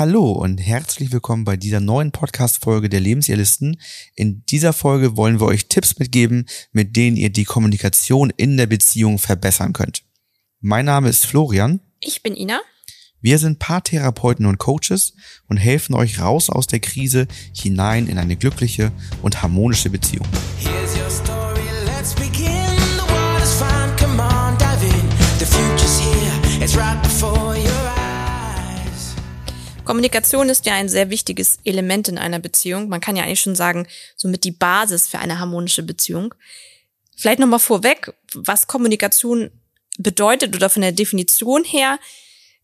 Hallo und herzlich willkommen bei dieser neuen Podcast-Folge der Lebensjahrlisten. In dieser Folge wollen wir euch Tipps mitgeben, mit denen ihr die Kommunikation in der Beziehung verbessern könnt. Mein Name ist Florian. Ich bin Ina. Wir sind Paartherapeuten und Coaches und helfen euch raus aus der Krise hinein in eine glückliche und harmonische Beziehung. Here's Kommunikation ist ja ein sehr wichtiges Element in einer Beziehung. Man kann ja eigentlich schon sagen, somit die Basis für eine harmonische Beziehung. Vielleicht nochmal vorweg, was Kommunikation bedeutet oder von der Definition her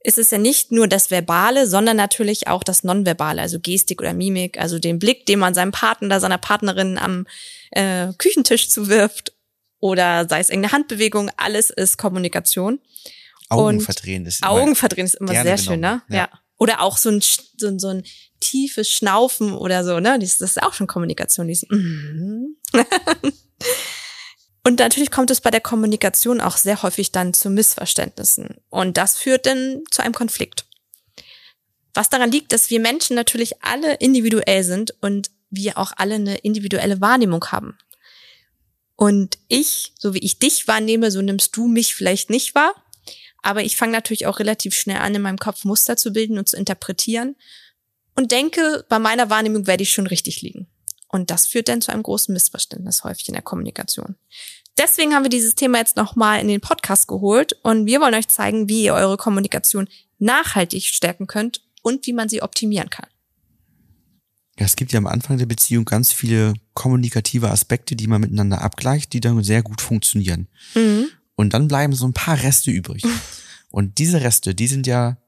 ist es ja nicht nur das Verbale, sondern natürlich auch das Nonverbale, also Gestik oder Mimik, also den Blick, den man seinem Partner oder seiner Partnerin am äh, Küchentisch zuwirft oder sei es irgendeine Handbewegung, alles ist Kommunikation. Augen verdrehen ist immer Augen verdrehen ist immer sehr schön, ne? Ja. ja. Oder auch so ein, so, ein, so ein tiefes Schnaufen oder so, ne? Das ist auch schon Kommunikation. Dieses mm Und natürlich kommt es bei der Kommunikation auch sehr häufig dann zu Missverständnissen. Und das führt dann zu einem Konflikt. Was daran liegt, dass wir Menschen natürlich alle individuell sind und wir auch alle eine individuelle Wahrnehmung haben. Und ich, so wie ich dich wahrnehme, so nimmst du mich vielleicht nicht wahr. Aber ich fange natürlich auch relativ schnell an, in meinem Kopf Muster zu bilden und zu interpretieren und denke, bei meiner Wahrnehmung werde ich schon richtig liegen. Und das führt dann zu einem großen Missverständnis häufig in der Kommunikation. Deswegen haben wir dieses Thema jetzt nochmal in den Podcast geholt und wir wollen euch zeigen, wie ihr eure Kommunikation nachhaltig stärken könnt und wie man sie optimieren kann. Ja, es gibt ja am Anfang der Beziehung ganz viele kommunikative Aspekte, die man miteinander abgleicht, die dann sehr gut funktionieren. Mhm. Und dann bleiben so ein paar Reste übrig. Und diese Reste, die sind ja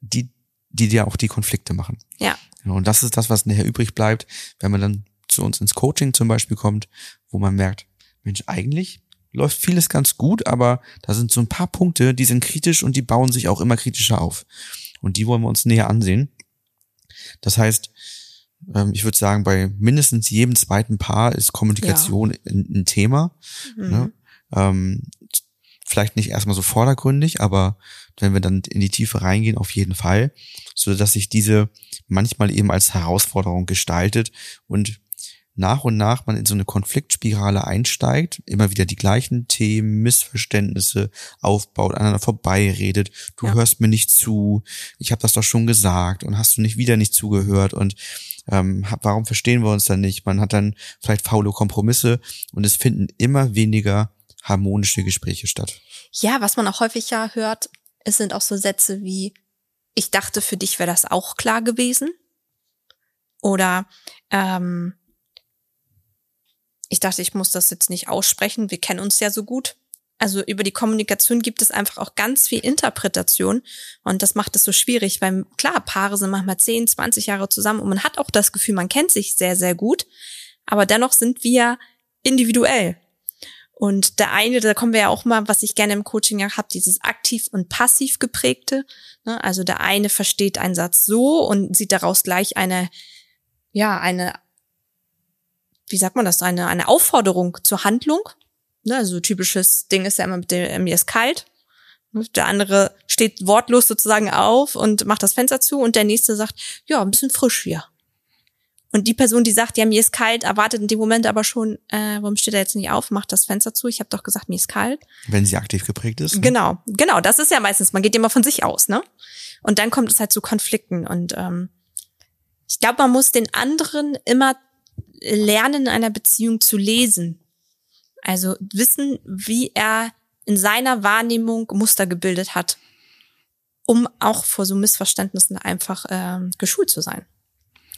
die, die dir auch die Konflikte machen. Ja. Und das ist das, was nachher übrig bleibt, wenn man dann zu uns ins Coaching zum Beispiel kommt, wo man merkt, Mensch, eigentlich läuft vieles ganz gut, aber da sind so ein paar Punkte, die sind kritisch und die bauen sich auch immer kritischer auf. Und die wollen wir uns näher ansehen. Das heißt, ähm, ich würde sagen, bei mindestens jedem zweiten Paar ist Kommunikation ja. ein, Thema. Mhm. Ne? Vielleicht nicht erstmal so vordergründig, aber wenn wir dann in die Tiefe reingehen, auf jeden Fall, so dass sich diese manchmal eben als Herausforderung gestaltet und nach und nach man in so eine Konfliktspirale einsteigt, immer wieder die gleichen Themen, Missverständnisse aufbaut, aneinander vorbeiredet, du ja. hörst mir nicht zu, ich habe das doch schon gesagt und hast du nicht wieder nicht zugehört und ähm, warum verstehen wir uns dann nicht? Man hat dann vielleicht faule Kompromisse und es finden immer weniger harmonische Gespräche statt. Ja, was man auch häufig ja hört, es sind auch so Sätze wie, ich dachte, für dich wäre das auch klar gewesen. Oder ähm, ich dachte, ich muss das jetzt nicht aussprechen. Wir kennen uns ja so gut. Also über die Kommunikation gibt es einfach auch ganz viel Interpretation und das macht es so schwierig, weil klar, Paare sind manchmal 10, 20 Jahre zusammen und man hat auch das Gefühl, man kennt sich sehr, sehr gut, aber dennoch sind wir individuell. Und der eine, da kommen wir ja auch mal, was ich gerne im Coaching ja habe, dieses aktiv und passiv geprägte. Ne? Also der eine versteht einen Satz so und sieht daraus gleich eine, ja, eine wie sagt man das, eine, eine Aufforderung zur Handlung. Ne, also typisches Ding ist ja immer mit dem, mir ist kalt. Der andere steht wortlos sozusagen auf und macht das Fenster zu und der nächste sagt, ja, ein bisschen frisch hier. Und die Person, die sagt, ja, mir ist kalt, erwartet in dem Moment aber schon, äh, warum steht er jetzt nicht auf, macht das Fenster zu? Ich habe doch gesagt, mir ist kalt. Wenn sie aktiv geprägt ist. Ne? Genau, genau, das ist ja meistens, man geht immer von sich aus, ne? Und dann kommt es halt zu Konflikten. Und ähm, ich glaube, man muss den anderen immer lernen, in einer Beziehung zu lesen. Also wissen, wie er in seiner Wahrnehmung Muster gebildet hat, um auch vor so Missverständnissen einfach äh, geschult zu sein.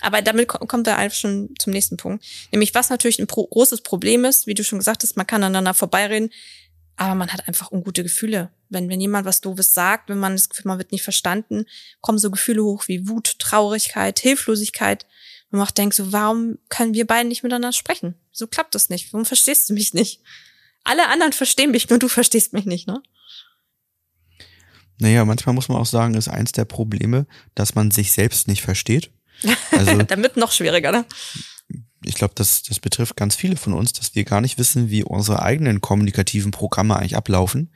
Aber damit kommen wir einfach schon zum nächsten Punkt. Nämlich, was natürlich ein großes Problem ist, wie du schon gesagt hast, man kann aneinander vorbeireden, aber man hat einfach ungute Gefühle. Wenn, wenn jemand was Doofes sagt, wenn man das Gefühl, man wird nicht verstanden, kommen so Gefühle hoch wie Wut, Traurigkeit, Hilflosigkeit und auch denkst so, warum können wir beiden nicht miteinander sprechen? So klappt das nicht. Warum verstehst du mich nicht? Alle anderen verstehen mich, nur du verstehst mich nicht, ne? Naja, manchmal muss man auch sagen, ist eins der Probleme, dass man sich selbst nicht versteht. Also, Damit noch schwieriger, ne? Ich glaube, das, das betrifft ganz viele von uns, dass wir gar nicht wissen, wie unsere eigenen kommunikativen Programme eigentlich ablaufen.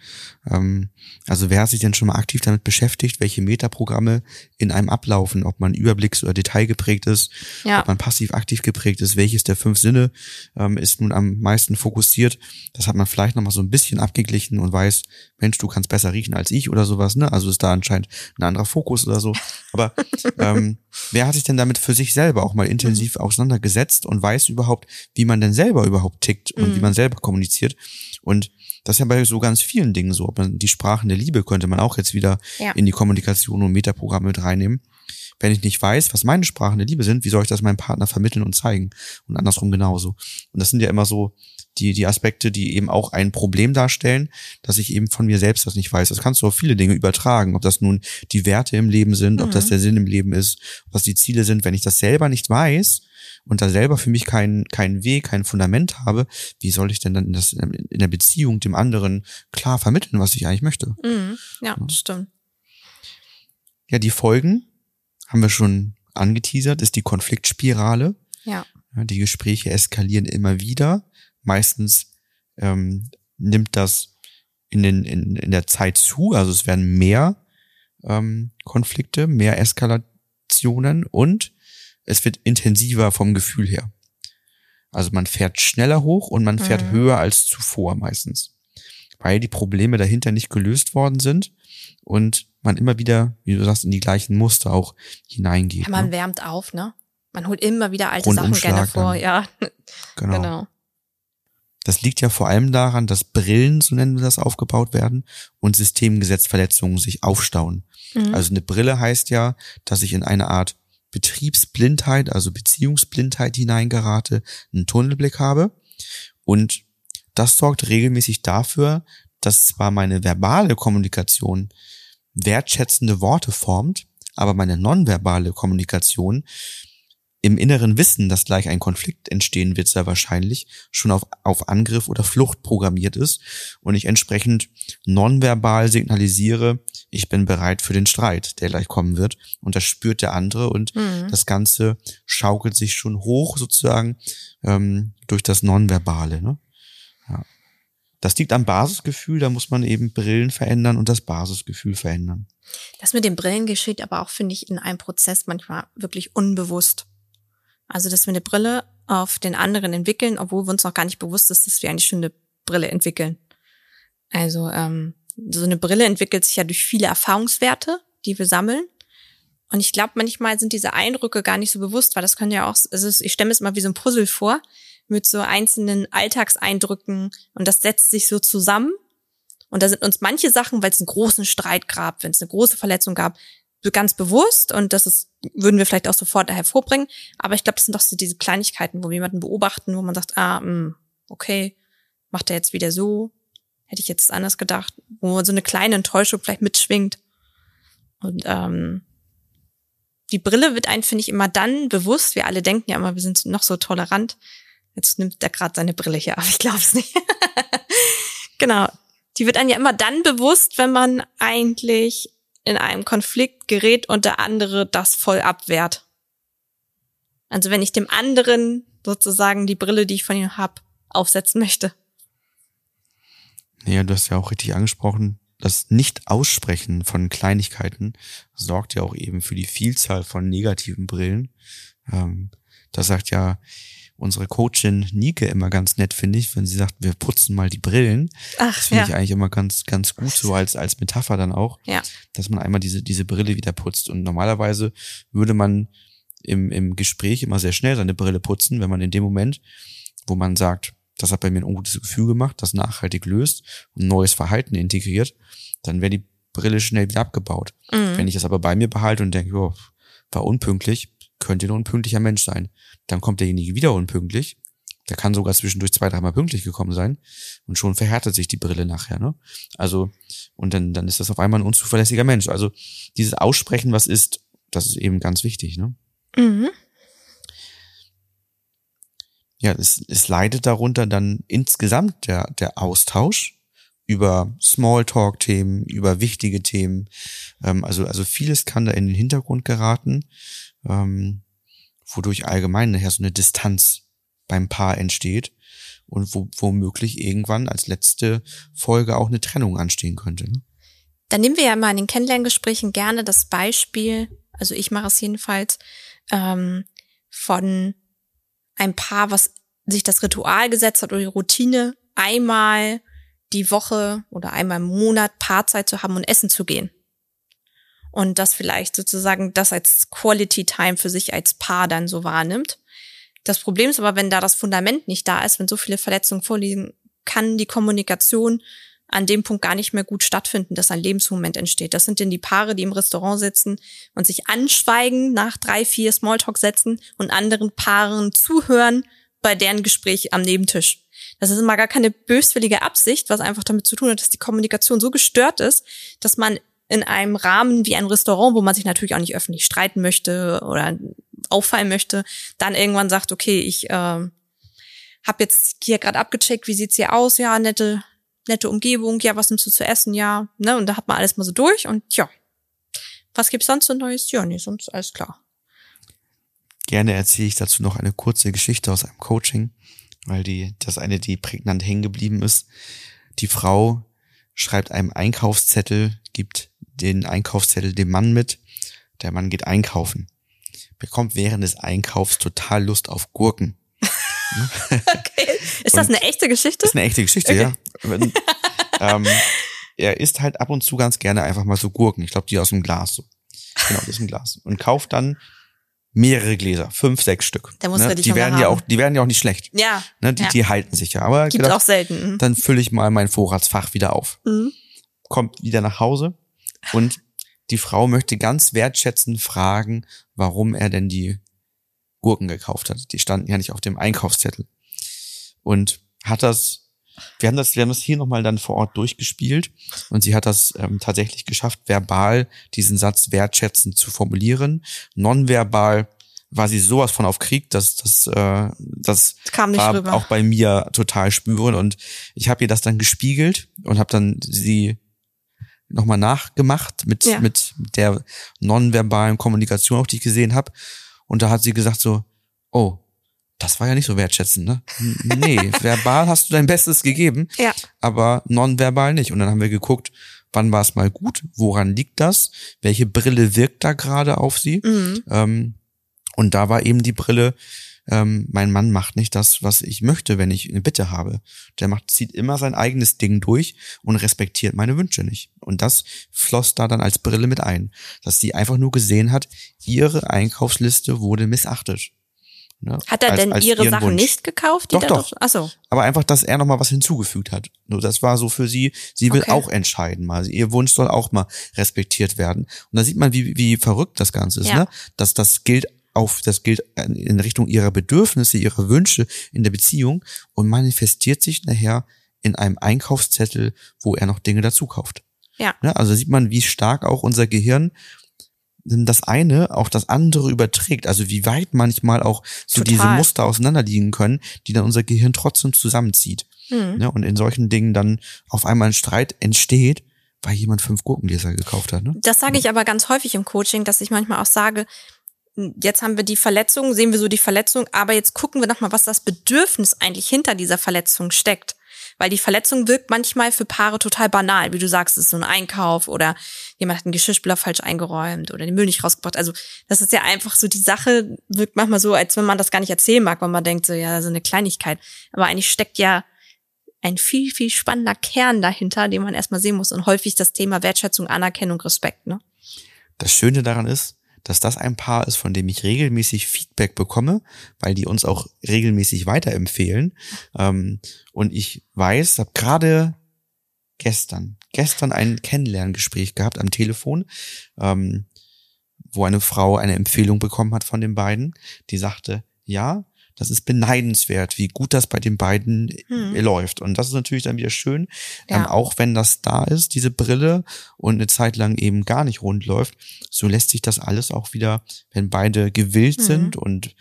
Ähm, also wer hat sich denn schon mal aktiv damit beschäftigt, welche Metaprogramme in einem ablaufen, ob man überblicks- oder detailgeprägt ist, ja. ob man passiv-aktiv geprägt ist, welches der fünf Sinne ähm, ist nun am meisten fokussiert. Das hat man vielleicht nochmal so ein bisschen abgeglichen und weiß, Mensch, du kannst besser riechen als ich oder sowas, ne? Also ist da anscheinend ein anderer Fokus oder so. Aber ähm, wer hat sich denn damit für sich selber auch mal intensiv mhm. auseinandergesetzt und weiß überhaupt, wie man denn selber überhaupt tickt und mhm. wie man selber kommuniziert? Und das ist ja bei so ganz vielen Dingen so. Ob man die Sprachen der Liebe könnte man auch jetzt wieder ja. in die Kommunikation und Metaprogramme mit reinnehmen. Wenn ich nicht weiß, was meine Sprachen der Liebe sind, wie soll ich das meinem Partner vermitteln und zeigen? Und andersrum genauso. Und das sind ja immer so die, die Aspekte, die eben auch ein Problem darstellen, dass ich eben von mir selbst das nicht weiß. Das kannst du auf viele Dinge übertragen, ob das nun die Werte im Leben sind, mhm. ob das mhm. der Sinn im Leben ist, was die Ziele sind. Wenn ich das selber nicht weiß und da selber für mich keinen keinen Weg, kein Fundament habe, wie soll ich denn dann in, das, in der Beziehung dem anderen klar vermitteln, was ich eigentlich möchte? Mhm. Ja, ja, stimmt. Ja, die Folgen haben wir schon angeteasert, ist die Konfliktspirale. Ja. Die Gespräche eskalieren immer wieder. Meistens ähm, nimmt das in, den, in, in der Zeit zu, also es werden mehr ähm, Konflikte, mehr Eskalationen und es wird intensiver vom Gefühl her. Also man fährt schneller hoch und man fährt mhm. höher als zuvor meistens, weil die Probleme dahinter nicht gelöst worden sind und man immer wieder, wie du sagst, in die gleichen Muster auch hineingeht. Ja, man ne? wärmt auf, ne? Man holt immer wieder alte Sachen gerne vor, dann. ja. Genau. genau. Das liegt ja vor allem daran, dass Brillen, so nennen wir das, aufgebaut werden und Systemgesetzverletzungen sich aufstauen. Mhm. Also eine Brille heißt ja, dass ich in eine Art Betriebsblindheit, also Beziehungsblindheit hineingerate, einen Tunnelblick habe. Und das sorgt regelmäßig dafür, dass zwar meine verbale Kommunikation wertschätzende Worte formt, aber meine nonverbale Kommunikation im inneren Wissen, dass gleich ein Konflikt entstehen wird, sehr wahrscheinlich, schon auf, auf Angriff oder Flucht programmiert ist und ich entsprechend nonverbal signalisiere, ich bin bereit für den Streit, der gleich kommen wird. Und das spürt der andere und mhm. das Ganze schaukelt sich schon hoch sozusagen ähm, durch das Nonverbale. Ne? Ja. Das liegt am Basisgefühl, da muss man eben Brillen verändern und das Basisgefühl verändern. Das mit den Brillen geschieht aber auch, finde ich, in einem Prozess manchmal wirklich unbewusst. Also, dass wir eine Brille auf den anderen entwickeln, obwohl wir uns noch gar nicht bewusst ist, dass wir eigentlich schon eine Brille entwickeln. Also, ähm, so eine Brille entwickelt sich ja durch viele Erfahrungswerte, die wir sammeln. Und ich glaube, manchmal sind diese Eindrücke gar nicht so bewusst, weil das können ja auch, also ich stelle mir es mal wie so ein Puzzle vor, mit so einzelnen Alltagseindrücken und das setzt sich so zusammen. Und da sind uns manche Sachen, weil es einen großen Streit gab, wenn es eine große Verletzung gab, ganz bewusst und das ist, würden wir vielleicht auch sofort hervorbringen. Aber ich glaube, das sind doch so diese Kleinigkeiten, wo wir jemanden beobachten, wo man sagt, ah, mh, hm, okay, macht er jetzt wieder so, hätte ich jetzt anders gedacht, wo so eine kleine Enttäuschung vielleicht mitschwingt. Und ähm, die Brille wird einen, finde ich, immer dann bewusst. Wir alle denken ja immer, wir sind noch so tolerant. Jetzt nimmt er gerade seine Brille hier ab. Ich glaube es nicht. genau. Die wird einem ja immer dann bewusst, wenn man eigentlich in einem Konflikt gerät und der andere das voll abwehrt. Also wenn ich dem anderen sozusagen die Brille, die ich von ihm hab, aufsetzen möchte. Ja, du hast ja auch richtig angesprochen, das Nicht-Aussprechen von Kleinigkeiten sorgt ja auch eben für die Vielzahl von negativen Brillen. Ähm, da sagt ja unsere Coachin Nike immer ganz nett, finde ich, wenn sie sagt, wir putzen mal die Brillen. Ach, das finde ja. ich eigentlich immer ganz, ganz gut, so als, als Metapher dann auch, ja. dass man einmal diese, diese Brille wieder putzt. Und normalerweise würde man im, im Gespräch immer sehr schnell seine Brille putzen, wenn man in dem Moment, wo man sagt, das hat bei mir ein ungutes Gefühl gemacht, das nachhaltig löst und neues Verhalten integriert, dann wäre die Brille schnell wieder abgebaut. Mhm. Wenn ich das aber bei mir behalte und denke, oh, war unpünktlich, könnte nur ein pünktlicher Mensch sein. Dann kommt derjenige wieder unpünktlich. Der kann sogar zwischendurch zwei, dreimal pünktlich gekommen sein. Und schon verhärtet sich die Brille nachher, ne? Also, und dann, dann ist das auf einmal ein unzuverlässiger Mensch. Also, dieses Aussprechen, was ist, das ist eben ganz wichtig, ne? Mhm ja, es, es leidet darunter dann insgesamt der, der Austausch über Smalltalk-Themen, über wichtige Themen. Ähm, also, also vieles kann da in den Hintergrund geraten, ähm, wodurch allgemein nachher so eine Distanz beim Paar entsteht und wo, womöglich irgendwann als letzte Folge auch eine Trennung anstehen könnte. Ne? Dann nehmen wir ja mal in den Kennenlerngesprächen gerne das Beispiel, also ich mache es jedenfalls, ähm, von ein Paar, was sich das Ritual gesetzt hat oder die Routine, einmal die Woche oder einmal im Monat Paarzeit zu haben und essen zu gehen. Und das vielleicht sozusagen das als Quality Time für sich als Paar dann so wahrnimmt. Das Problem ist aber, wenn da das Fundament nicht da ist, wenn so viele Verletzungen vorliegen, kann die Kommunikation an dem Punkt gar nicht mehr gut stattfinden, dass ein Lebensmoment entsteht. Das sind denn die Paare, die im Restaurant sitzen und sich anschweigen nach drei, vier Smalltalk-Sätzen und anderen Paaren zuhören bei deren Gespräch am Nebentisch. Das ist immer gar keine böswillige Absicht, was einfach damit zu tun hat, dass die Kommunikation so gestört ist, dass man in einem Rahmen wie ein Restaurant, wo man sich natürlich auch nicht öffentlich streiten möchte oder auffallen möchte, dann irgendwann sagt, okay, ich äh, habe jetzt hier gerade abgecheckt, wie sieht's hier aus? Ja, nette nette Umgebung, ja, was nimmst du zu essen? Ja, ne? Und da hat man alles mal so durch und ja. Was gibt's sonst so Neues? Ja, nee, sonst alles klar. Gerne erzähle ich dazu noch eine kurze Geschichte aus einem Coaching, weil die, das eine, die prägnant hängen geblieben ist. Die Frau schreibt einem Einkaufszettel, gibt den Einkaufszettel dem Mann mit. Der Mann geht einkaufen, bekommt während des Einkaufs total Lust auf Gurken. okay. Ist das eine echte Geschichte? Ist eine echte Geschichte, okay. ja. ähm, er isst halt ab und zu ganz gerne einfach mal so Gurken. Ich glaube, die aus dem Glas so. Genau, die aus dem Glas. Und kauft dann mehrere Gläser, fünf, sechs Stück. Da muss ne? die werden haben. ja auch, die werden ja auch nicht schlecht. Ja. Ne? Die, ja. die halten sich ja. Aber gibt gedacht, auch selten. Dann fülle ich mal mein Vorratsfach wieder auf. Mhm. Kommt wieder nach Hause und die Frau möchte ganz wertschätzend fragen, warum er denn die Gurken gekauft hat. Die standen ja nicht auf dem Einkaufszettel. Und hat das, wir haben das, wir haben das hier nochmal dann vor Ort durchgespielt und sie hat das ähm, tatsächlich geschafft, verbal diesen Satz wertschätzend zu formulieren. Nonverbal war sie sowas von auf Krieg, dass das, äh, das nicht war rüber. auch bei mir total spüren. Und ich habe ihr das dann gespiegelt und habe dann sie nochmal nachgemacht mit, Ja. mit der nonverbalen Kommunikation, auch die ich gesehen habe. Und da hat sie gesagt so, oh, das war ja nicht so wertschätzend, ne? Nee, verbal hast du dein Bestes gegeben, Ja. aber nonverbal nicht. Und dann haben wir geguckt, wann war es mal gut, woran liegt das, welche Brille wirkt da gerade auf sie. Mhm. Ähm, und da war eben die Brille, ähm, mein Mann macht nicht das, was ich möchte, wenn ich eine Bitte habe. Der macht, zieht immer sein eigenes Ding durch und respektiert meine Wünsche nicht. Und das floss da dann als Brille mit ein, dass sie einfach nur gesehen hat, ihre Einkaufsliste wurde missachtet. Ne? Hat er Als- denn als ihre Sachen Wunsch. nicht gekauft? Die Doch, doch. Ach so. Aber einfach, dass er nochmal was hinzugefügt hat. Nur das war so für sie, sie will Okay. auch entscheiden mal. Ihr Wunsch soll auch mal respektiert werden. Und da sieht man, wie, wie verrückt das Ganze ist, Ja. ne? Dass das gilt auf, das gilt in Richtung ihrer Bedürfnisse, ihrer Wünsche in der Beziehung und manifestiert sich nachher in einem Einkaufszettel, wo er noch Dinge dazu kauft. Ja. Ne? Also sieht man, wie stark auch unser Gehirn das eine auch das andere überträgt. Also wie weit manchmal auch so Total. diese Muster auseinanderliegen können, die dann unser Gehirn trotzdem zusammenzieht. Mhm. Ne? Und in solchen Dingen dann auf einmal ein Streit entsteht, weil jemand fünf Gurkengläser gekauft hat. Ne? Das sage ich aber ganz häufig im Coaching, dass ich manchmal auch sage, jetzt haben wir die Verletzung, sehen wir so die Verletzung, aber jetzt gucken wir nochmal, was das Bedürfnis eigentlich hinter dieser Verletzung steckt. Weil die Verletzung wirkt manchmal für Paare total banal, wie du sagst, es ist so ein Einkauf oder jemand hat einen Geschirrspüler falsch eingeräumt oder den Müll nicht rausgebracht. Also das ist ja einfach so, die Sache wirkt manchmal so, als wenn man das gar nicht erzählen mag, weil man denkt so, ja, so eine Kleinigkeit. Aber eigentlich steckt ja ein viel, viel spannender Kern dahinter, den man erstmal sehen muss und häufig das Thema Wertschätzung, Anerkennung, Respekt, ne? Das Schöne daran ist, dass das ein Paar ist, von dem ich regelmäßig Feedback bekomme, weil die uns auch regelmäßig weiterempfehlen. Ähm, und ich weiß, habe gerade gestern, gestern ein Kennenlerngespräch gehabt am Telefon, ähm, wo eine Frau eine Empfehlung bekommen hat von den beiden, die sagte, ja, das ist beneidenswert, wie gut das bei den beiden Hm. läuft. Und das ist natürlich dann wieder schön, Ja. ähm, auch wenn das da ist, diese Brille, und eine Zeit lang eben gar nicht rund läuft, so lässt sich das alles auch wieder, wenn beide gewillt Mhm. sind und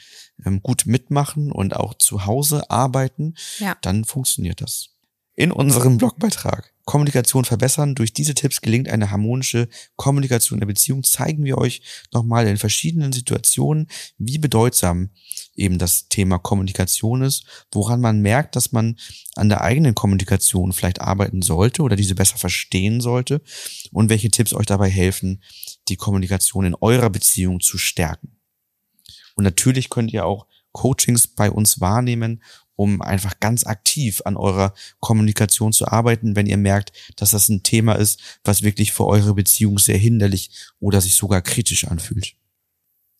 ähm, gut mitmachen und auch zu Hause arbeiten, Ja. dann funktioniert das. In unserem Blogbeitrag Kommunikation verbessern. Durch diese Tipps gelingt eine harmonische Kommunikation in der Beziehung. Zeigen wir euch nochmal in verschiedenen Situationen, wie bedeutsam eben das Thema Kommunikation ist, woran man merkt, dass man an der eigenen Kommunikation vielleicht arbeiten sollte oder diese besser verstehen sollte und welche Tipps euch dabei helfen, die Kommunikation in eurer Beziehung zu stärken. Und natürlich könnt ihr auch Coachings bei uns wahrnehmen um einfach ganz aktiv an eurer Kommunikation zu arbeiten, wenn ihr merkt, dass das ein Thema ist, was wirklich für eure Beziehung sehr hinderlich oder sich sogar kritisch anfühlt.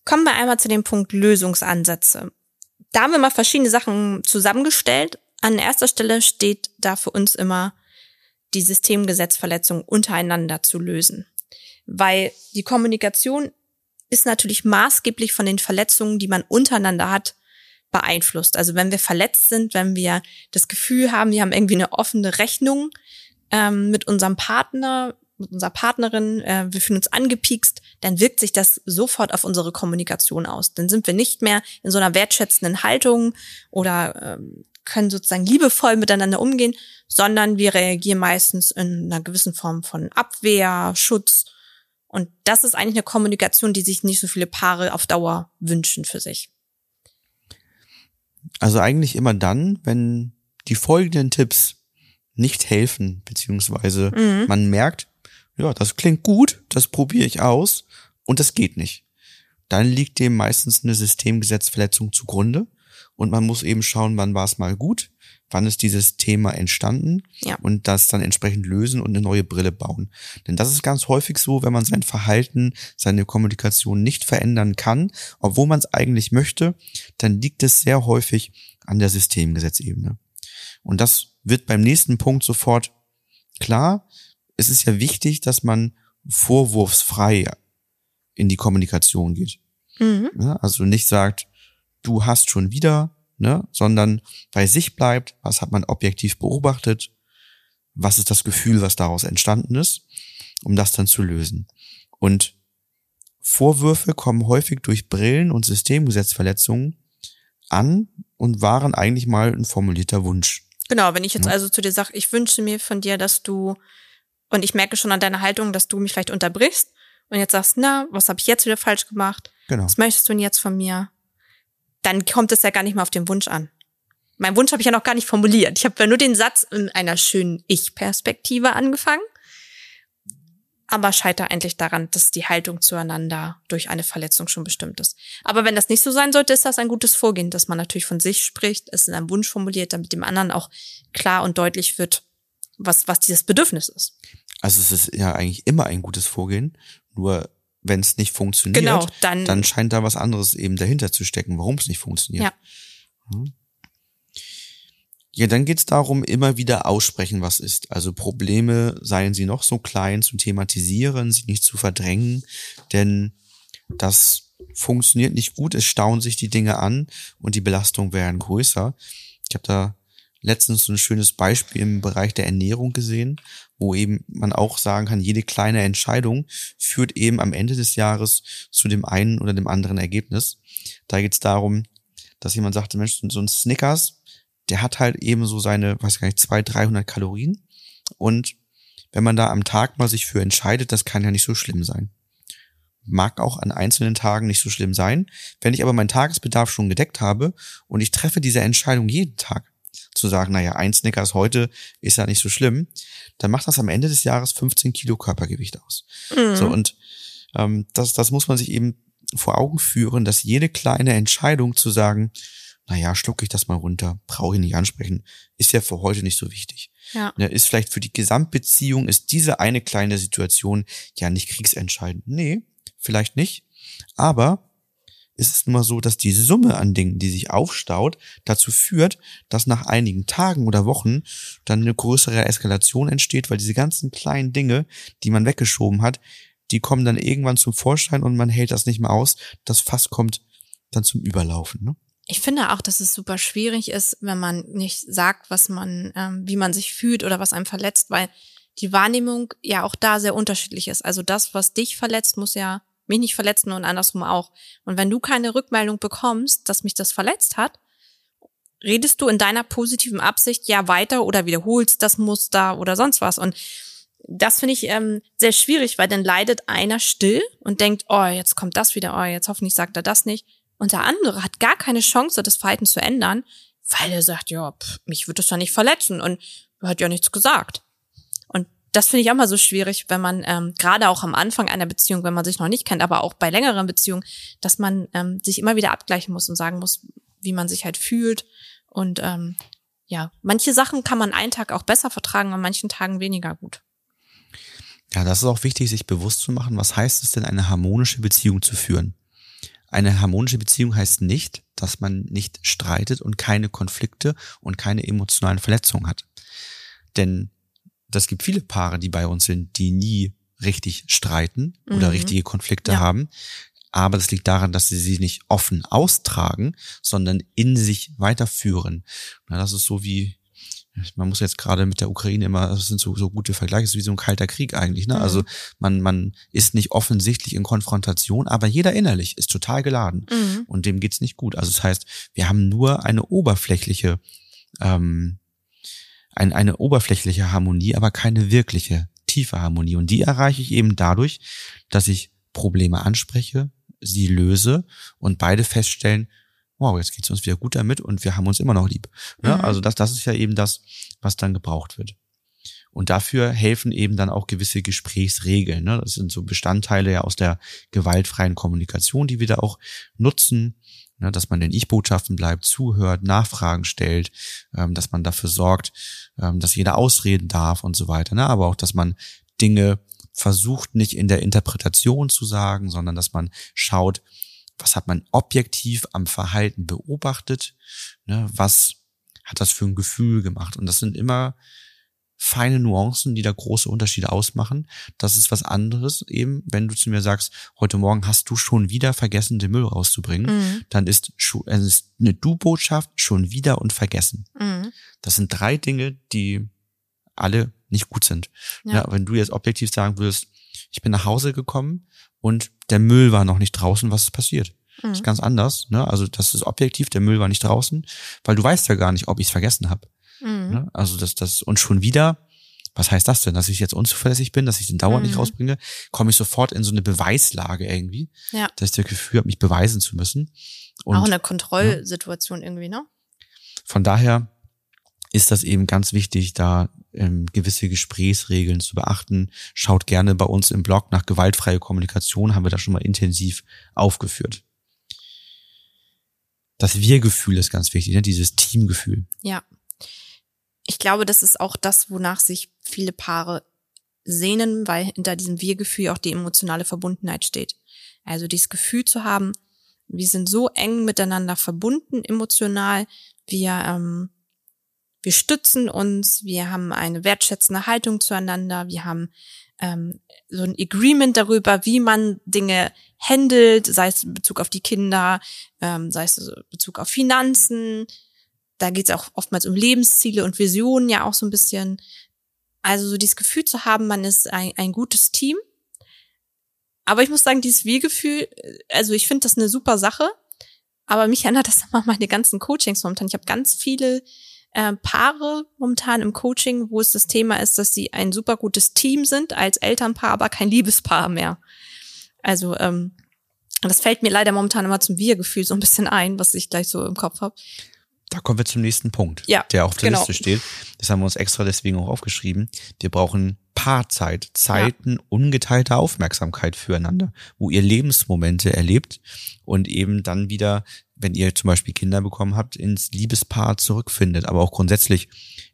Kommen wir einmal zu dem Punkt Lösungsansätze. Da haben wir mal verschiedene Sachen zusammengestellt. An erster Stelle steht da für uns immer die Systemgesetzverletzung untereinander zu lösen. Weil die Kommunikation ist natürlich maßgeblich von den Verletzungen, die man untereinander hat, beeinflusst. Also wenn wir verletzt sind, wenn wir das Gefühl haben, wir haben irgendwie eine offene Rechnung ähm, mit unserem Partner, mit unserer Partnerin, äh, wir fühlen uns angepiekst, dann wirkt sich das sofort auf unsere Kommunikation aus. Dann sind wir nicht mehr in so einer wertschätzenden Haltung oder ähm, können sozusagen liebevoll miteinander umgehen, sondern wir reagieren meistens in einer gewissen Form von Abwehr, Schutz. Und das ist eigentlich eine Kommunikation, die sich nicht so viele Paare auf Dauer wünschen für sich. Also eigentlich immer dann, wenn die folgenden Tipps nicht helfen, beziehungsweise mhm. man merkt, ja, das klingt gut, das probiere ich aus und das geht nicht. Dann liegt dem meistens eine Systemgesetzverletzung zugrunde und man muss eben schauen, wann war es mal gut, wann ist dieses Thema entstanden ja. und das dann entsprechend lösen und eine neue Brille bauen. Denn das ist ganz häufig so, wenn man sein Verhalten, seine Kommunikation nicht verändern kann, obwohl man es eigentlich möchte, dann liegt es sehr häufig an der Systemgesetzebene. Und das wird beim nächsten Punkt sofort klar. Es ist ja wichtig, dass man vorwurfsfrei in die Kommunikation geht. Mhm. also nicht sagt, du hast schon wieder ne, sondern bei sich bleibt, was hat man objektiv beobachtet, was ist das Gefühl, was daraus entstanden ist, um das dann zu lösen. Und Vorwürfe kommen häufig durch Brillen und Systemgesetzverletzungen an und waren eigentlich mal ein formulierter Wunsch. Genau, wenn ich jetzt ja. also zu dir sage, ich wünsche mir von dir, dass du, und ich merke schon an deiner Haltung, dass du mich vielleicht unterbrichst und jetzt sagst, na, was habe ich jetzt wieder falsch gemacht? Genau. Was möchtest du denn jetzt von mir? Dann kommt es ja gar nicht mehr auf den Wunsch an. Mein Wunsch habe ich ja noch gar nicht formuliert. Ich habe ja nur den Satz in einer schönen Ich-Perspektive angefangen, aber scheiter eigentlich daran, dass die Haltung zueinander durch eine Verletzung schon bestimmt ist. Aber wenn das nicht so sein sollte, ist das ein gutes Vorgehen, dass man natürlich von sich spricht, es in einem Wunsch formuliert, damit dem anderen auch klar und deutlich wird, was, was dieses Bedürfnis ist. Also es ist ja eigentlich immer ein gutes Vorgehen, nur wenn es nicht funktioniert, genau, dann, dann scheint da was anderes eben dahinter zu stecken, warum es nicht funktioniert. Ja. Hm. Ja, dann geht's darum, immer wieder aussprechen, was ist. Also Probleme, seien sie noch so klein, zu thematisieren, sie nicht zu verdrängen, denn das funktioniert nicht gut, es stauen sich die Dinge an und die Belastungen werden größer. Ich habe da letztens so ein schönes Beispiel im Bereich der Ernährung gesehen, wo eben man auch sagen kann, jede kleine Entscheidung führt eben am Ende des Jahres zu dem einen oder dem anderen Ergebnis. Da geht es darum, dass jemand sagte, Mensch, so ein Snickers, der hat halt eben so seine, weiß gar nicht, 200, 300 Kalorien. Und wenn man da am Tag mal sich für entscheidet, das kann ja nicht so schlimm sein. Mag auch an einzelnen Tagen nicht so schlimm sein. Wenn ich aber meinen Tagesbedarf schon gedeckt habe und ich treffe diese Entscheidung jeden Tag, zu sagen, naja, ein Snickers heute ist ja nicht so schlimm, dann macht das am Ende des Jahres 15 Kilo Körpergewicht aus. Mhm. So, und ähm, das, das muss man sich eben vor Augen führen, dass jede kleine Entscheidung zu sagen, naja, schlucke ich das mal runter, brauche ich nicht ansprechen, ist ja für heute nicht so wichtig. Ja. ja. Ist vielleicht für die Gesamtbeziehung, ist diese eine kleine Situation ja nicht kriegsentscheidend. Nee, vielleicht nicht. Aber ist es nun mal so, dass die Summe an Dingen, die sich aufstaut, dazu führt, dass nach einigen Tagen oder Wochen dann eine größere Eskalation entsteht, weil diese ganzen kleinen Dinge, die man weggeschoben hat, die kommen dann irgendwann zum Vorschein und man hält das nicht mehr aus. Das Fass kommt dann zum Überlaufen. Ne? Ich finde auch, dass es super schwierig ist, wenn man nicht sagt, was man, ähm, wie man sich fühlt oder was einem verletzt, weil die Wahrnehmung ja auch da sehr unterschiedlich ist. Also das, was dich verletzt, muss ja mich nicht verletzen und andersrum auch. Und wenn du keine Rückmeldung bekommst, dass mich das verletzt hat, redest du in deiner positiven Absicht ja weiter oder wiederholst das Muster oder sonst was. Und das finde ich ähm, sehr schwierig, weil dann leidet einer still und denkt, oh, jetzt kommt das wieder, oh, jetzt hoffentlich sagt er das nicht. Und der andere hat gar keine Chance, das Verhalten zu ändern, weil er sagt, ja, pff, mich wird das ja nicht verletzen und er hat ja nichts gesagt. Das finde ich auch mal so schwierig, wenn man ähm, gerade auch am Anfang einer Beziehung, wenn man sich noch nicht kennt, aber auch bei längeren Beziehungen, dass man ähm, sich immer wieder abgleichen muss und sagen muss, wie man sich halt fühlt. Und ähm, ja, manche Sachen kann man einen Tag auch besser vertragen, an manchen Tagen weniger gut. Ja, das ist auch wichtig, sich bewusst zu machen, was heißt es denn, eine harmonische Beziehung zu führen? Eine harmonische Beziehung heißt nicht, dass man nicht streitet und keine Konflikte und keine emotionalen Verletzungen hat. Denn das gibt viele Paare, die bei uns sind, die nie richtig streiten oder mhm. richtige Konflikte ja. haben. Aber das liegt daran, dass sie sie nicht offen austragen, sondern in sich weiterführen. Na, das ist so wie man muss jetzt gerade mit der Ukraine immer, das sind so, so gute Vergleiche, so wie so ein kalter Krieg eigentlich. Ne? Mhm. Also man, man ist nicht offensichtlich in Konfrontation, aber jeder innerlich ist total geladen mhm. und dem geht's nicht gut. Also das heißt, wir haben nur eine oberflächliche, ähm, ein, eine oberflächliche Harmonie, aber keine wirkliche tiefe Harmonie. Und die erreiche ich eben dadurch, dass ich Probleme anspreche, sie löse und beide feststellen, wow, jetzt geht's uns wieder gut damit und wir haben uns immer noch lieb. Ja, mhm. Also das, das ist ja eben das, was dann gebraucht wird. Und dafür helfen eben dann auch gewisse Gesprächsregeln. Ne? Das sind so Bestandteile ja aus der gewaltfreien Kommunikation, die wir da auch nutzen, ne? dass man den Ich-Botschaften bleibt, zuhört, Nachfragen stellt, ähm, dass man dafür sorgt, ähm, dass jeder ausreden darf und so weiter. Ne? Aber auch, dass man Dinge versucht, nicht in der Interpretation zu sagen, sondern dass man schaut, was hat man objektiv am Verhalten beobachtet, ne, was hat das für ein Gefühl gemacht. Und das sind immer feine Nuancen, die da große Unterschiede ausmachen. Das ist was anderes eben, wenn du zu mir sagst, heute Morgen hast du schon wieder vergessen, den Müll rauszubringen, mhm. dann ist, ist eine Du-Botschaft schon wieder und vergessen. Mhm. Das sind drei Dinge, die alle nicht gut sind. Ja. ja. wenn du jetzt objektiv sagen würdest, ich bin nach Hause gekommen und der Müll war noch nicht draußen, was ist passiert? Mhm. Das ist ganz anders. Ne? Also das ist objektiv, der Müll war nicht draußen, weil du weißt ja gar nicht, ob ich es vergessen habe. Mhm. Ne? Also das, das, und schon wieder, was heißt das denn? Dass ich jetzt unzuverlässig bin, dass ich den dauernd mhm. nicht rausbringe, komme ich sofort in so eine Beweislage irgendwie. Ja. Dass ich das Gefühl habe, mich beweisen zu müssen. Und, Auch eine Kontrollsituation ja. irgendwie, ne? Von daher ist das eben ganz wichtig, da ähm, gewisse Gesprächsregeln zu beachten. Schaut gerne bei uns im Blog nach gewaltfreie Kommunikation, haben wir da schon mal intensiv aufgeführt. Das Wir-Gefühl ist ganz wichtig, ne? dieses Teamgefühl. Ja. Ich glaube, das ist auch das, wonach sich viele Paare sehnen, weil hinter diesem Wir-Gefühl auch die emotionale Verbundenheit steht. Also dieses Gefühl zu haben, wir sind so eng miteinander verbunden emotional, wir ähm, wir stützen uns, wir haben eine wertschätzende Haltung zueinander, wir haben ähm, so ein Agreement darüber, wie man Dinge handelt, sei es in Bezug auf die Kinder, ähm, sei es in Bezug auf Finanzen. Da geht es auch oftmals um Lebensziele und Visionen ja auch so ein bisschen. Also so dieses Gefühl zu haben, man ist ein, ein gutes Team. Aber ich muss sagen, dieses Wir-Gefühl, also ich finde das eine super Sache. Aber mich erinnert das immer meine ganzen Coachings momentan. Ich habe ganz viele äh, Paare momentan im Coaching, wo es das Thema ist, dass sie ein super gutes Team sind als Elternpaar, aber kein Liebespaar mehr. Also ähm, das fällt mir leider momentan immer zum Wir-Gefühl so ein bisschen ein, was ich gleich so im Kopf habe. Da kommen wir zum nächsten Punkt, ja, der auf der genau. Liste steht. Das haben wir uns extra deswegen auch aufgeschrieben. Wir brauchen Paarzeit, Zeiten ja. ungeteilter Aufmerksamkeit füreinander, wo ihr Lebensmomente erlebt und eben dann wieder wenn ihr zum Beispiel Kinder bekommen habt, ins Liebespaar zurückfindet. Aber auch grundsätzlich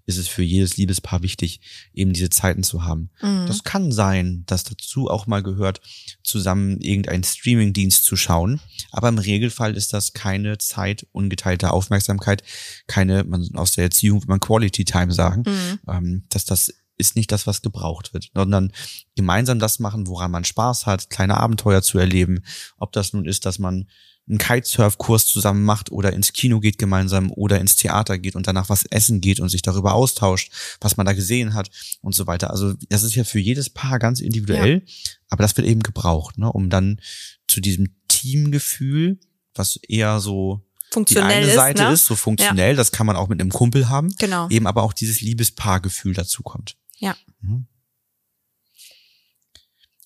ist es für jedes Liebespaar wichtig, eben diese Zeiten zu haben. Mhm. Das kann sein, dass dazu auch mal gehört, zusammen irgendeinen Streamingdienst zu schauen. Aber im Regelfall ist das keine Zeit ungeteilter Aufmerksamkeit, keine, man aus der Erziehung man Quality Time sagen, mhm. ähm, dass das ist nicht das, was gebraucht wird, sondern gemeinsam das machen, woran man Spaß hat, kleine Abenteuer zu erleben. Ob das nun ist, dass man einen Kitesurf-Kurs zusammen macht oder ins Kino geht gemeinsam oder ins Theater geht und danach was essen geht und sich darüber austauscht, was man da gesehen hat und so weiter. Also das ist ja für jedes Paar ganz individuell, ja. aber das wird eben gebraucht, ne, um dann zu diesem Teamgefühl, was eher so funktionell die eine ist. Seite ne? ist so funktionell, das kann man auch mit einem Kumpel haben. Genau. Eben aber auch dieses Liebespaargefühl dazu kommt. Ja. Mhm.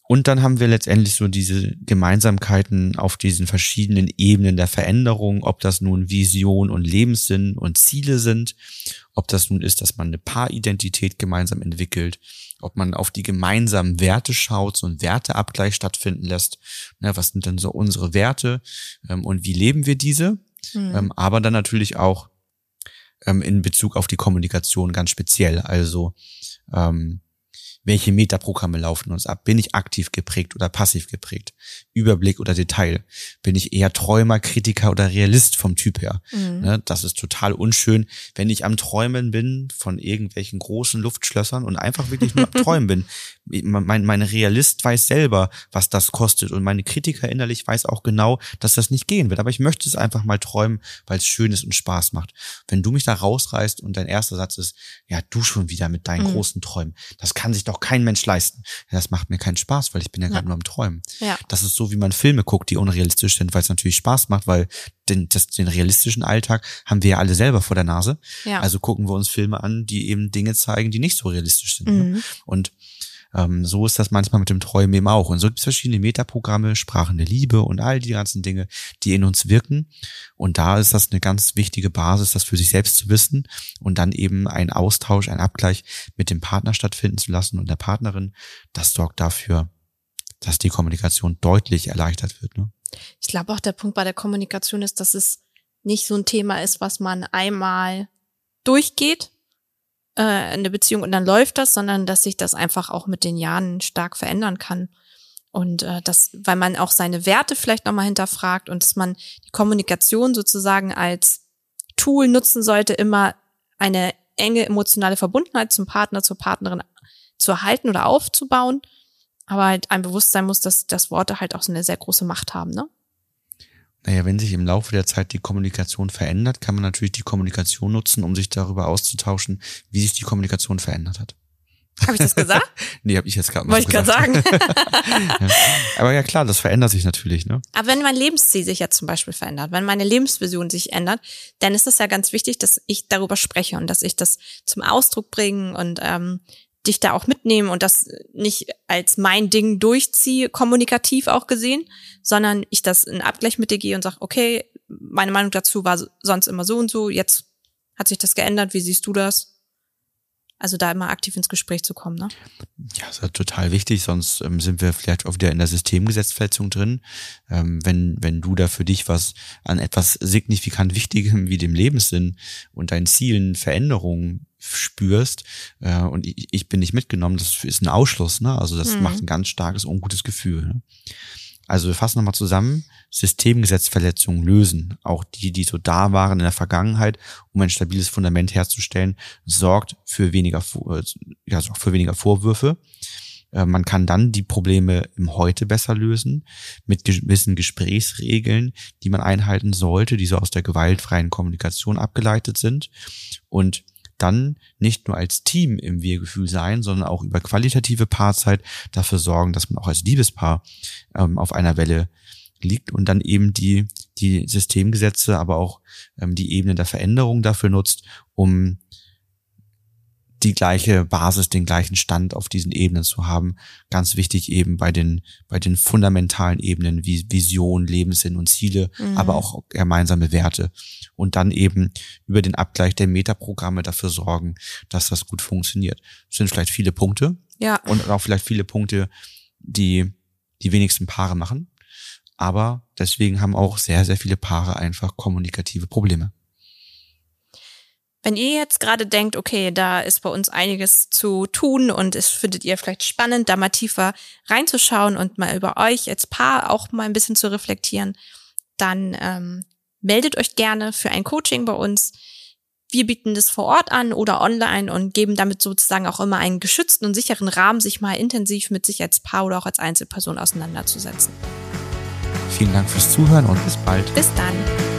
Und dann haben wir letztendlich so diese Gemeinsamkeiten auf diesen verschiedenen Ebenen der Veränderung, ob das nun Vision und Lebenssinn und Ziele sind, ob das nun ist, dass man eine Paaridentität gemeinsam entwickelt, ob man auf die gemeinsamen Werte schaut, so ein Werteabgleich stattfinden lässt. Ne, was sind denn so unsere Werte ähm, und wie leben wir diese? Mhm. Ähm, aber dann natürlich auch ähm, in Bezug auf die Kommunikation ganz speziell. Also ähm, welche Metaprogramme laufen uns ab? Bin ich aktiv geprägt oder passiv geprägt? Überblick oder Detail? Bin ich eher Träumer, Kritiker oder Realist vom Typ her? Mhm. Ne, das ist total unschön, wenn ich am Träumen bin von irgendwelchen großen Luftschlössern und einfach wirklich nur am Träumen bin. Mein, mein Realist weiß selber, was das kostet und meine Kritiker innerlich weiß auch genau, dass das nicht gehen wird. Aber ich möchte es einfach mal träumen, weil es schön ist und Spaß macht. Wenn du mich da rausreißt und dein erster Satz ist, ja, du schon wieder mit deinen Mhm. großen Träumen, das kann sich doch kein Mensch leisten. Ja, das macht mir keinen Spaß, weil ich bin ja gerade Ja. nur am Träumen. Ja. Das ist so, wie man Filme guckt, die unrealistisch sind, weil es natürlich Spaß macht, weil den, das, den realistischen Alltag haben wir ja alle selber vor der Nase. Ja. Also gucken wir uns Filme an, die eben Dinge zeigen, die nicht so realistisch sind. Ne? Mhm. Und ähm, so ist das manchmal mit dem Träumen eben auch. Und so gibt es verschiedene Metaprogramme, Sprachen der Liebe und all die ganzen Dinge, die in uns wirken. Und da ist das eine ganz wichtige Basis, das für sich selbst zu wissen und dann eben einen Austausch, einen Abgleich mit dem Partner stattfinden zu lassen und der Partnerin. Das sorgt dafür, dass die Kommunikation deutlich erleichtert wird. Ne? Ich glaube auch der Punkt bei der Kommunikation ist, dass es nicht so ein Thema ist, was man einmal durchgeht äh, in der Beziehung und dann läuft das, sondern dass sich das einfach auch mit den Jahren stark verändern kann. Und äh, das, weil man auch seine Werte vielleicht nochmal hinterfragt und dass man die Kommunikation sozusagen als Tool nutzen sollte, immer eine enge emotionale Verbundenheit zum Partner, zur Partnerin zu erhalten oder aufzubauen. Aber halt ein Bewusstsein muss, dass, dass Worte halt auch so eine sehr große Macht haben, ne? Naja, wenn sich im Laufe der Zeit die Kommunikation verändert, kann man natürlich die Kommunikation nutzen, um sich darüber auszutauschen, wie sich die Kommunikation verändert hat. Habe ich das gesagt? Nee, habe ich jetzt gerade Wollte ich gerade sagen. Aber ja klar, das verändert sich natürlich, ne? Aber wenn mein Lebensziel sich jetzt zum Beispiel verändert, wenn meine Lebensvision sich ändert, dann ist es ja ganz wichtig, dass ich darüber spreche und dass ich das zum Ausdruck bringe und ähm, dich da auch mitnehme und das nicht als mein Ding durchziehe, kommunikativ auch gesehen, sondern ich das in Abgleich mit dir gehe und sage, okay, meine Meinung dazu war sonst immer so und so, jetzt hat sich das geändert, wie siehst du das? Also da immer aktiv ins Gespräch zu kommen, ne? Ja, ist ja total wichtig, sonst ähm, sind wir vielleicht auch wieder in der Systemgesetzverletzung drin. Ähm, wenn, wenn du da für dich was an etwas signifikant Wichtigem wie dem Lebenssinn und deinen Zielen Veränderungen spürst äh, und ich, ich bin nicht mitgenommen, das ist ein Ausschluss, ne? Also das Mhm. macht ein ganz starkes, ungutes Gefühl. Ne? Also wir fassen nochmal zusammen, Systemgesetzverletzungen lösen, auch die, die so da waren in der Vergangenheit, um ein stabiles Fundament herzustellen, sorgt für weniger, äh, ja, sorgt für weniger Vorwürfe. Äh, Man kann dann die Probleme im Heute besser lösen, mit gewissen Gesprächsregeln, die man einhalten sollte, die so aus der gewaltfreien Kommunikation abgeleitet sind. Und dann nicht nur als Team im Wir-Gefühl sein, sondern auch über qualitative Paarzeit dafür sorgen, dass man auch als Liebespaar ähm, auf einer Welle liegt und dann eben die, die Systemgesetze, aber auch ähm, die Ebene der Veränderung dafür nutzt, um die gleiche Basis, den gleichen Stand auf diesen Ebenen zu haben. Ganz wichtig eben bei den, bei den fundamentalen Ebenen wie Vision, Lebenssinn und Ziele, Mhm. aber auch gemeinsame Werte. Und dann eben über den Abgleich der Metaprogramme dafür sorgen, dass das gut funktioniert. Das sind vielleicht viele Punkte Ja. und auch vielleicht viele Punkte, die die wenigsten Paare machen. Aber deswegen haben auch sehr, sehr viele Paare einfach kommunikative Probleme. Wenn ihr jetzt gerade denkt, okay, da ist bei uns einiges zu tun und es findet ihr vielleicht spannend, da mal tiefer reinzuschauen und mal über euch als Paar auch mal ein bisschen zu reflektieren, dann ähm, meldet euch gerne für ein Coaching bei uns. Wir bieten das vor Ort an oder online und geben damit sozusagen auch immer einen geschützten und sicheren Rahmen, sich mal intensiv mit sich als Paar oder auch als Einzelperson auseinanderzusetzen. Vielen Dank fürs Zuhören und bis bald. Bis dann.